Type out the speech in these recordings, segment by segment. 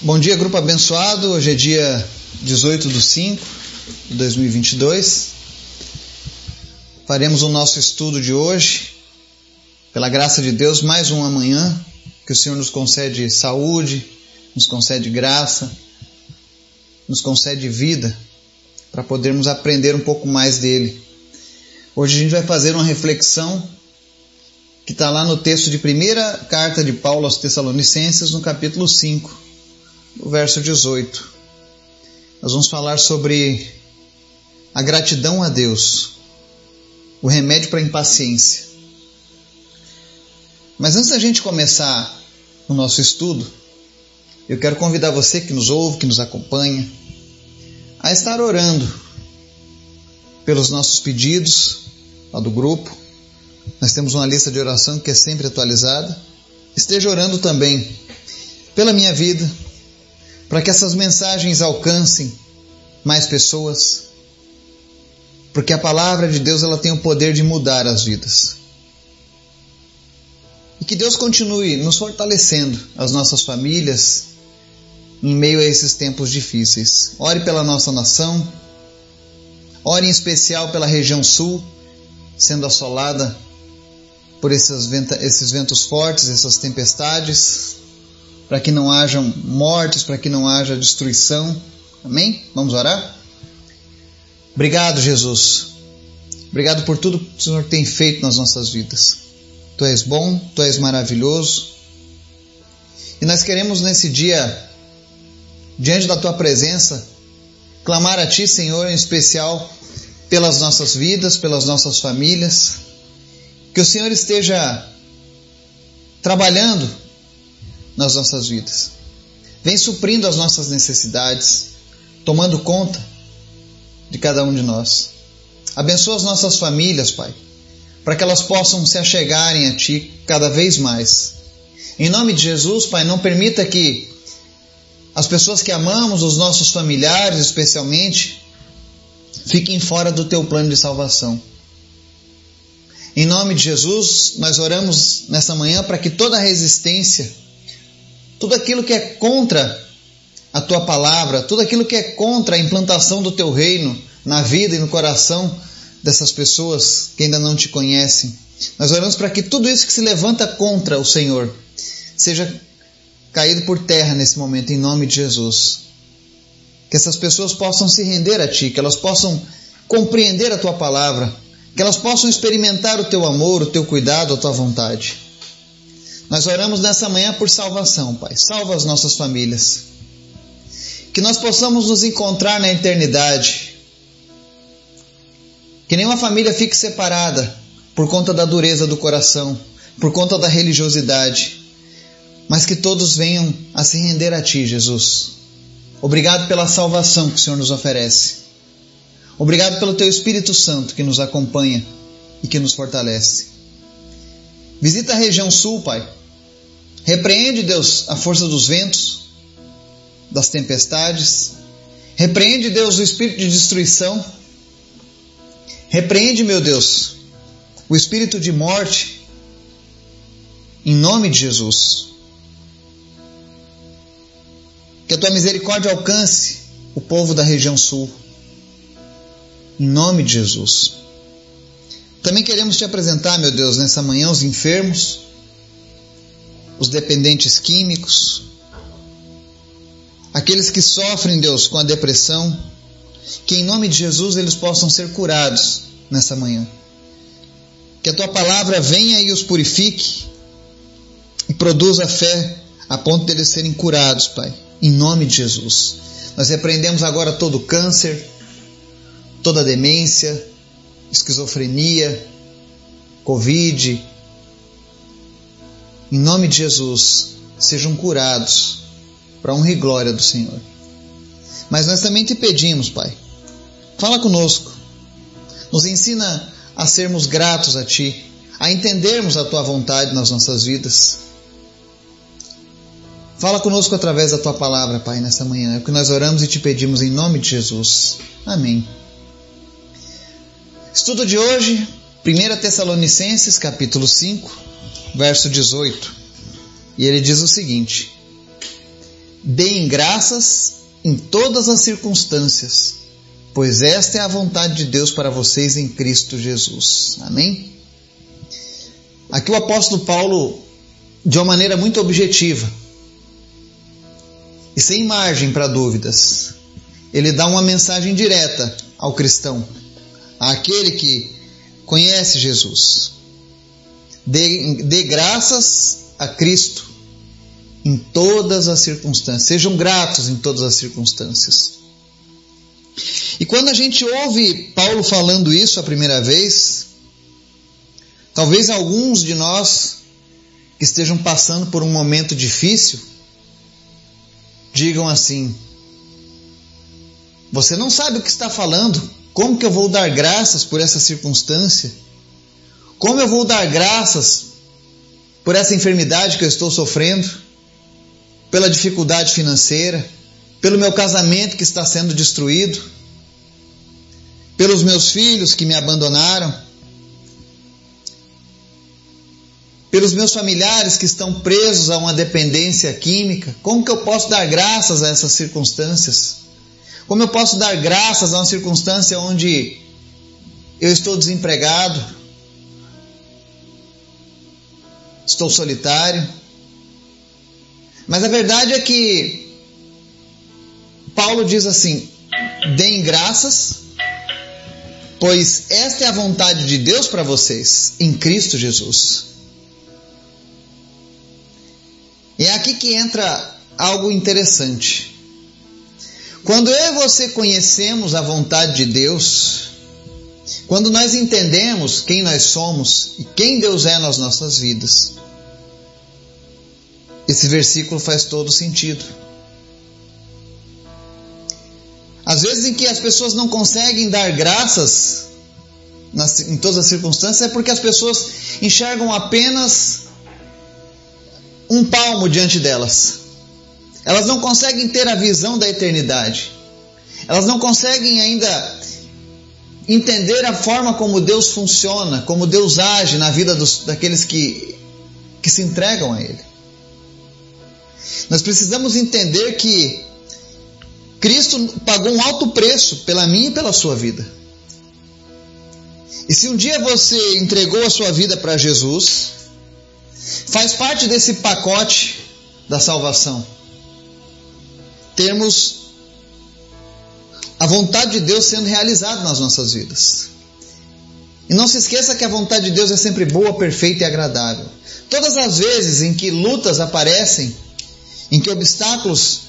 Bom dia, grupo abençoado. Hoje é dia 18 de 5 de 2022. Faremos o nosso estudo de hoje. Pela graça de Deus, mais uma manhã. Que o Senhor nos concede saúde, nos concede graça, nos concede vida para podermos aprender um pouco mais dele. Hoje a gente vai fazer uma reflexão que está lá no texto de primeira carta de Paulo aos Tessalonicenses, no capítulo 5 o verso 18. Nós vamos falar sobre a gratidão a Deus, o remédio para a impaciência. Mas antes da gente começar o nosso estudo, eu quero convidar você que nos ouve, que nos acompanha, a estar orando pelos nossos pedidos lá do grupo. Nós temos uma lista de oração que é sempre atualizada. Esteja orando também pela minha vida, para que essas mensagens alcancem mais pessoas, porque a palavra de Deus ela tem o poder de mudar as vidas. E que Deus continue nos fortalecendo, as nossas famílias, em meio a esses tempos difíceis. Ore pela nossa nação, ore em especial pela região sul, sendo assolada por esses, ventos fortes, essas tempestades para que não hajam mortes, para que não haja destruição. Amém? Vamos orar? Obrigado, Jesus. Obrigado por tudo que o Senhor tem feito nas nossas vidas. Tu és bom, tu és maravilhoso. E nós queremos nesse dia, diante da tua presença, clamar a ti, Senhor, em especial pelas nossas vidas, pelas nossas famílias. Que o Senhor esteja trabalhando nas nossas vidas. Vem suprindo as nossas necessidades, tomando conta de cada um de nós. Abençoa as nossas famílias, Pai, para que elas possam se achegarem a Ti cada vez mais. Em nome de Jesus, Pai, não permita que as pessoas que amamos, os nossos familiares especialmente, fiquem fora do Teu plano de salvação. Em nome de Jesus, nós oramos nessa manhã para que toda resistência tudo aquilo que é contra a tua palavra, tudo aquilo que é contra a implantação do teu reino na vida e no coração dessas pessoas que ainda não te conhecem. Nós oramos para que tudo isso que se levanta contra o Senhor seja caído por terra nesse momento, em nome de Jesus. Que essas pessoas possam se render a Ti, que elas possam compreender a Tua palavra, que elas possam experimentar o Teu amor, o Teu cuidado, a Tua vontade. Nós oramos nessa manhã por salvação, Pai. Salva as nossas famílias. Que nós possamos nos encontrar na eternidade. Que nenhuma família fique separada por conta da dureza do coração, por conta da religiosidade, mas que todos venham a se render a Ti, Jesus. Obrigado pela salvação que o Senhor nos oferece. Obrigado pelo Teu Espírito Santo que nos acompanha e que nos fortalece. Visita a região sul, Pai. Repreende, Deus, a força dos ventos, das tempestades. Repreende, Deus, o espírito de destruição. Repreende, meu Deus, o espírito de morte. Em nome de Jesus. Que a tua misericórdia alcance o povo da região sul. Em nome de Jesus. Também queremos te apresentar, meu Deus, nessa manhã os enfermos os dependentes químicos, aqueles que sofrem, Deus, com a depressão, que em nome de Jesus eles possam ser curados nessa manhã. Que a tua palavra venha e os purifique e produza fé a ponto de eles serem curados, Pai, em nome de Jesus. Nós repreendemos agora todo câncer, toda demência, esquizofrenia, Covid, em nome de Jesus, sejam curados para honra e glória do Senhor. Mas nós também te pedimos, Pai, fala conosco, nos ensina a sermos gratos a Ti, a entendermos a Tua vontade nas nossas vidas. Fala conosco através da Tua palavra, Pai, nessa manhã. É o que nós oramos e te pedimos em nome de Jesus. Amém. Estudo de hoje, 1 Tessalonicenses, capítulo 5 verso 18. E ele diz o seguinte: deem graças em todas as circunstâncias, pois esta é a vontade de Deus para vocês em Cristo Jesus. Amém? Aqui o apóstolo Paulo, de uma maneira muito objetiva e sem margem para dúvidas, ele dá uma mensagem direta ao cristão, àquele que conhece Jesus. Dê, dê graças a Cristo em todas as circunstâncias. Sejam gratos em todas as circunstâncias. E quando a gente ouve Paulo falando isso a primeira vez, talvez alguns de nós que estejam passando por um momento difícil digam assim: Você não sabe o que está falando? Como que eu vou dar graças por essa circunstância? Como eu vou dar graças por essa enfermidade que eu estou sofrendo? Pela dificuldade financeira? Pelo meu casamento que está sendo destruído? Pelos meus filhos que me abandonaram? Pelos meus familiares que estão presos a uma dependência química? Como que eu posso dar graças a essas circunstâncias? Como eu posso dar graças a uma circunstância onde eu estou desempregado, estou solitário? Mas a verdade é que Paulo diz assim: deem graças, pois esta é a vontade de Deus para vocês em Cristo Jesus. E é aqui que entra algo interessante. Quando eu e você conhecemos a vontade de Deus, quando nós entendemos quem nós somos e quem Deus é nas nossas vidas, esse versículo faz todo sentido. Às vezes em que as pessoas não conseguem dar graças nas, em todas as circunstâncias é porque as pessoas enxergam apenas um palmo diante delas. Elas não conseguem ter a visão da eternidade. Elas não conseguem ainda entender a forma como Deus funciona, como Deus age na vida dos, daqueles que, que se entregam a Ele. Nós precisamos entender que Cristo pagou um alto preço pela minha e pela sua vida. E se um dia você entregou a sua vida para Jesus, faz parte desse pacote da salvação termos a vontade de Deus sendo realizada nas nossas vidas. E não se esqueça que a vontade de Deus é sempre boa, perfeita e agradável. Todas as vezes em que lutas aparecem, em que obstáculos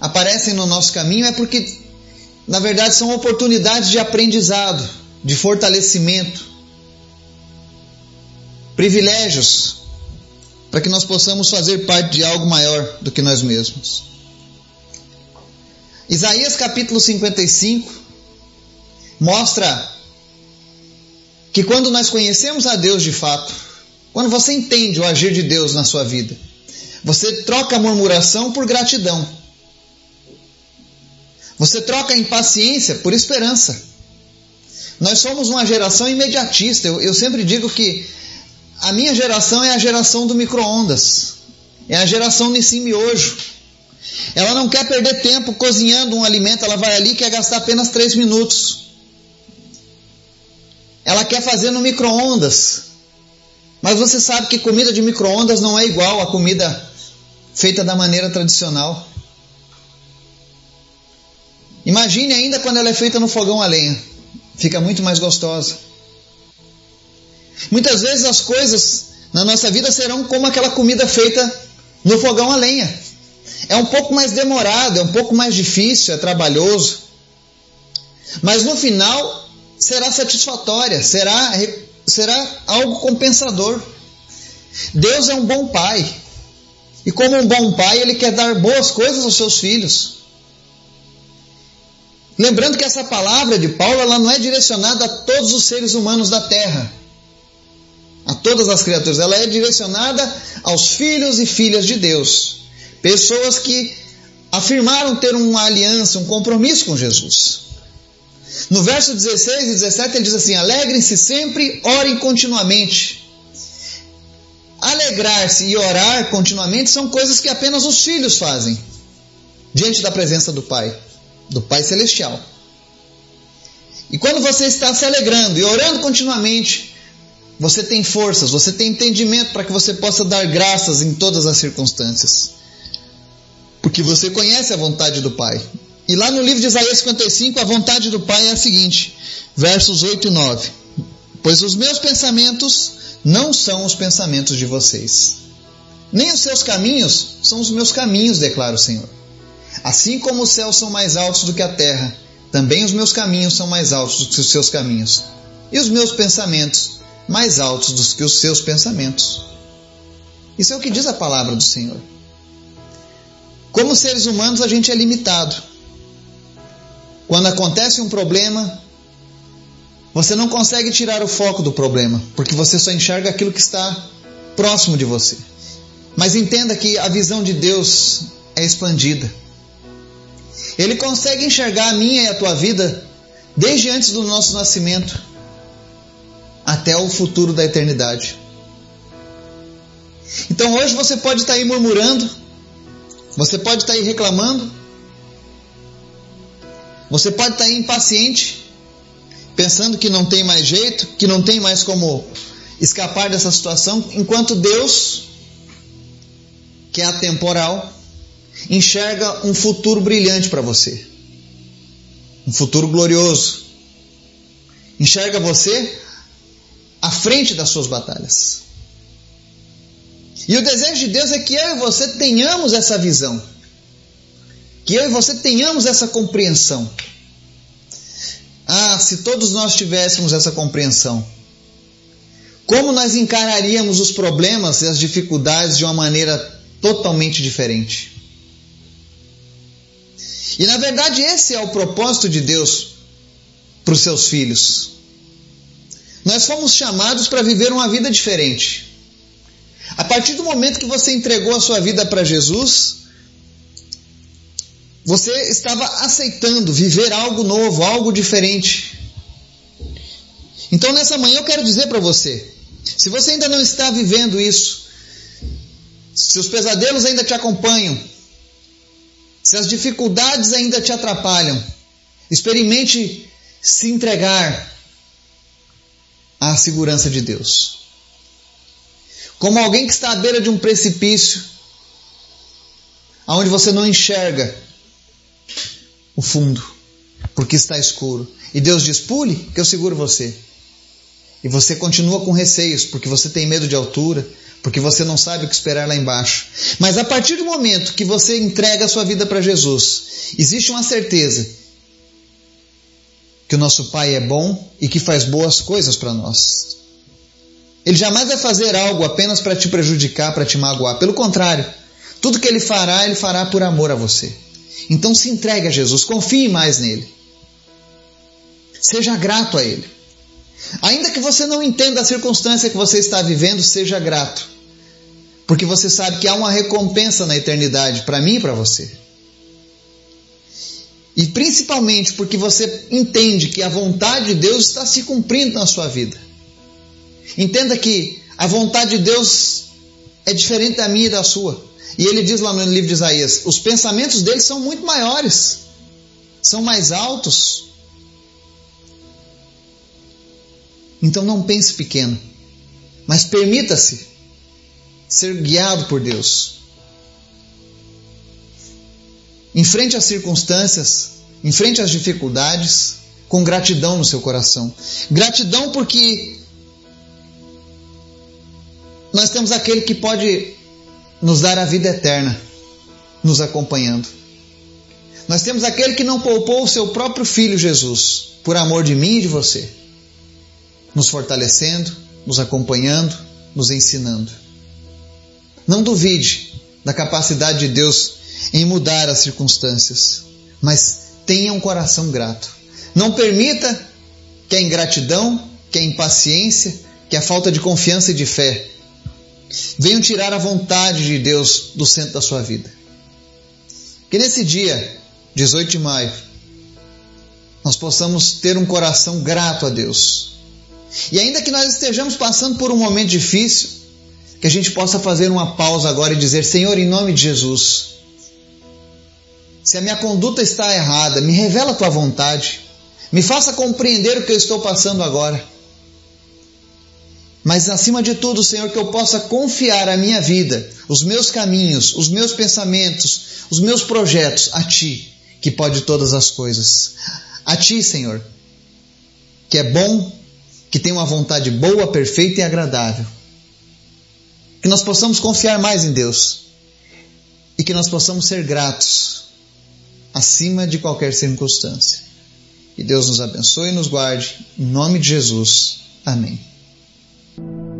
aparecem no nosso caminho, é porque, na verdade, são oportunidades de aprendizado, de fortalecimento, privilégios, para que nós possamos fazer parte de algo maior do que nós mesmos. Isaías capítulo 55 mostra que quando nós conhecemos a Deus de fato, quando você entende o agir de Deus na sua vida, você troca murmuração por gratidão. Você troca impaciência por esperança. Nós somos uma geração imediatista. Eu, eu sempre digo que a minha geração é a geração do micro-ondas. É a geração Nissim Miojo. Ela não quer perder tempo cozinhando um alimento, ela vai ali e quer gastar apenas 3 minutos. Ela quer fazer no micro-ondas. Mas você sabe que comida de micro-ondas não é igual à comida feita da maneira tradicional. Imagine ainda quando ela é feita no fogão a lenha. Fica muito mais gostosa. Muitas vezes as coisas na nossa vida serão como aquela comida feita no fogão a lenha. É um pouco mais demorado, é um pouco mais difícil, é trabalhoso. Mas no final será satisfatória, será, será algo compensador. Deus é um bom pai. E como um bom pai, ele quer dar boas coisas aos seus filhos. Lembrando que essa palavra de Paulo ela não é direcionada a todos os seres humanos da terra, a todas as criaturas, ela é direcionada aos filhos e filhas de Deus. Pessoas que afirmaram ter uma aliança, um compromisso com Jesus. No verso 16 e 17 ele diz assim: Alegrem-se sempre, orem continuamente. Alegrar-se e orar continuamente são coisas que apenas os filhos fazem. diante da presença do Pai, do Pai Celestial. E quando você está se alegrando e orando continuamente, você tem forças, você tem entendimento para que você possa dar graças em todas as circunstâncias. Porque você conhece a vontade do Pai. E lá no livro de Isaías 55, a vontade do Pai é a seguinte: versos 8 e 9. Pois os meus pensamentos não são os pensamentos de vocês, nem os seus caminhos são os meus caminhos, declara o Senhor. Assim como os céus são mais altos do que a terra, também os meus caminhos são mais altos do que os seus caminhos, e os meus pensamentos mais altos do que os seus pensamentos. Isso é o que diz a palavra do Senhor. Como seres humanos, a gente é limitado. Quando acontece um problema, você não consegue tirar o foco do problema, porque você só enxerga aquilo que está próximo de você. Mas entenda que a visão de Deus é expandida. Ele consegue enxergar a minha e a tua vida desde antes do nosso nascimento até o futuro da eternidade. Então hoje você pode estar aí murmurando, você pode estar aí reclamando, você pode estar aí impaciente, pensando que não tem mais jeito, que não tem mais como escapar dessa situação, enquanto Deus, que é atemporal, enxerga um futuro brilhante para você. Um futuro glorioso. Enxerga você à frente das suas batalhas. E o desejo de Deus é que eu e você tenhamos essa visão. Que eu e você tenhamos essa compreensão. Ah, se todos nós tivéssemos essa compreensão. Como nós encararíamos os problemas e as dificuldades de uma maneira totalmente diferente? E na verdade, esse é o propósito de Deus para os seus filhos. Nós fomos chamados para viver uma vida diferente. A partir do momento que você entregou a sua vida para Jesus, você estava aceitando viver algo novo, algo diferente. Então nessa manhã eu quero dizer para você: se você ainda não está vivendo isso, se os pesadelos ainda te acompanham, se as dificuldades ainda te atrapalham, experimente se entregar à segurança de Deus. Como alguém que está à beira de um precipício, aonde você não enxerga o fundo, porque está escuro. E Deus diz: pule, que eu seguro você. E você continua com receios, porque você tem medo de altura, porque você não sabe o que esperar lá embaixo. Mas a partir do momento que você entrega a sua vida para Jesus, existe uma certeza que o nosso Pai é bom e que faz boas coisas para nós. Ele jamais vai fazer algo apenas para te prejudicar, para te magoar. Pelo contrário, tudo que ele fará, ele fará por amor a você. Então se entregue a Jesus, confie mais nele. Seja grato a ele. Ainda que você não entenda a circunstância que você está vivendo, seja grato. Porque você sabe que há uma recompensa na eternidade para mim e para você. E principalmente porque você entende que a vontade de Deus está se cumprindo na sua vida. Entenda que a vontade de Deus é diferente da minha e da sua. E ele diz lá no livro de Isaías: os pensamentos dele são muito maiores, são mais altos. Então não pense pequeno, mas permita-se ser guiado por Deus. Enfrente as circunstâncias, enfrente as dificuldades com gratidão no seu coração. Gratidão porque nós temos aquele que pode nos dar a vida eterna, nos acompanhando. Nós temos aquele que não poupou o seu próprio filho Jesus, por amor de mim e de você, nos fortalecendo, nos acompanhando, nos ensinando. Não duvide da capacidade de Deus em mudar as circunstâncias, mas tenha um coração grato. Não permita que a ingratidão, que a impaciência, que a falta de confiança e de fé venham tirar a vontade de Deus do centro da sua vida. Que nesse dia, 18 de maio, nós possamos ter um coração grato a Deus. E ainda que nós estejamos passando por um momento difícil, que a gente possa fazer uma pausa agora e dizer: Senhor, em nome de Jesus, Se a minha conduta está errada, me revela a tua vontade. Me faça compreender o que eu estou passando agora. Mas acima de tudo, Senhor, que eu possa confiar a minha vida, os meus caminhos, os meus pensamentos, os meus projetos a Ti, que pode todas as coisas. A Ti, Senhor, que é bom, que tem uma vontade boa, perfeita e agradável. Que nós possamos confiar mais em Deus e que nós possamos ser gratos acima de qualquer circunstância. Que Deus nos abençoe e nos guarde. Em nome de Jesus. Amém. Thank you.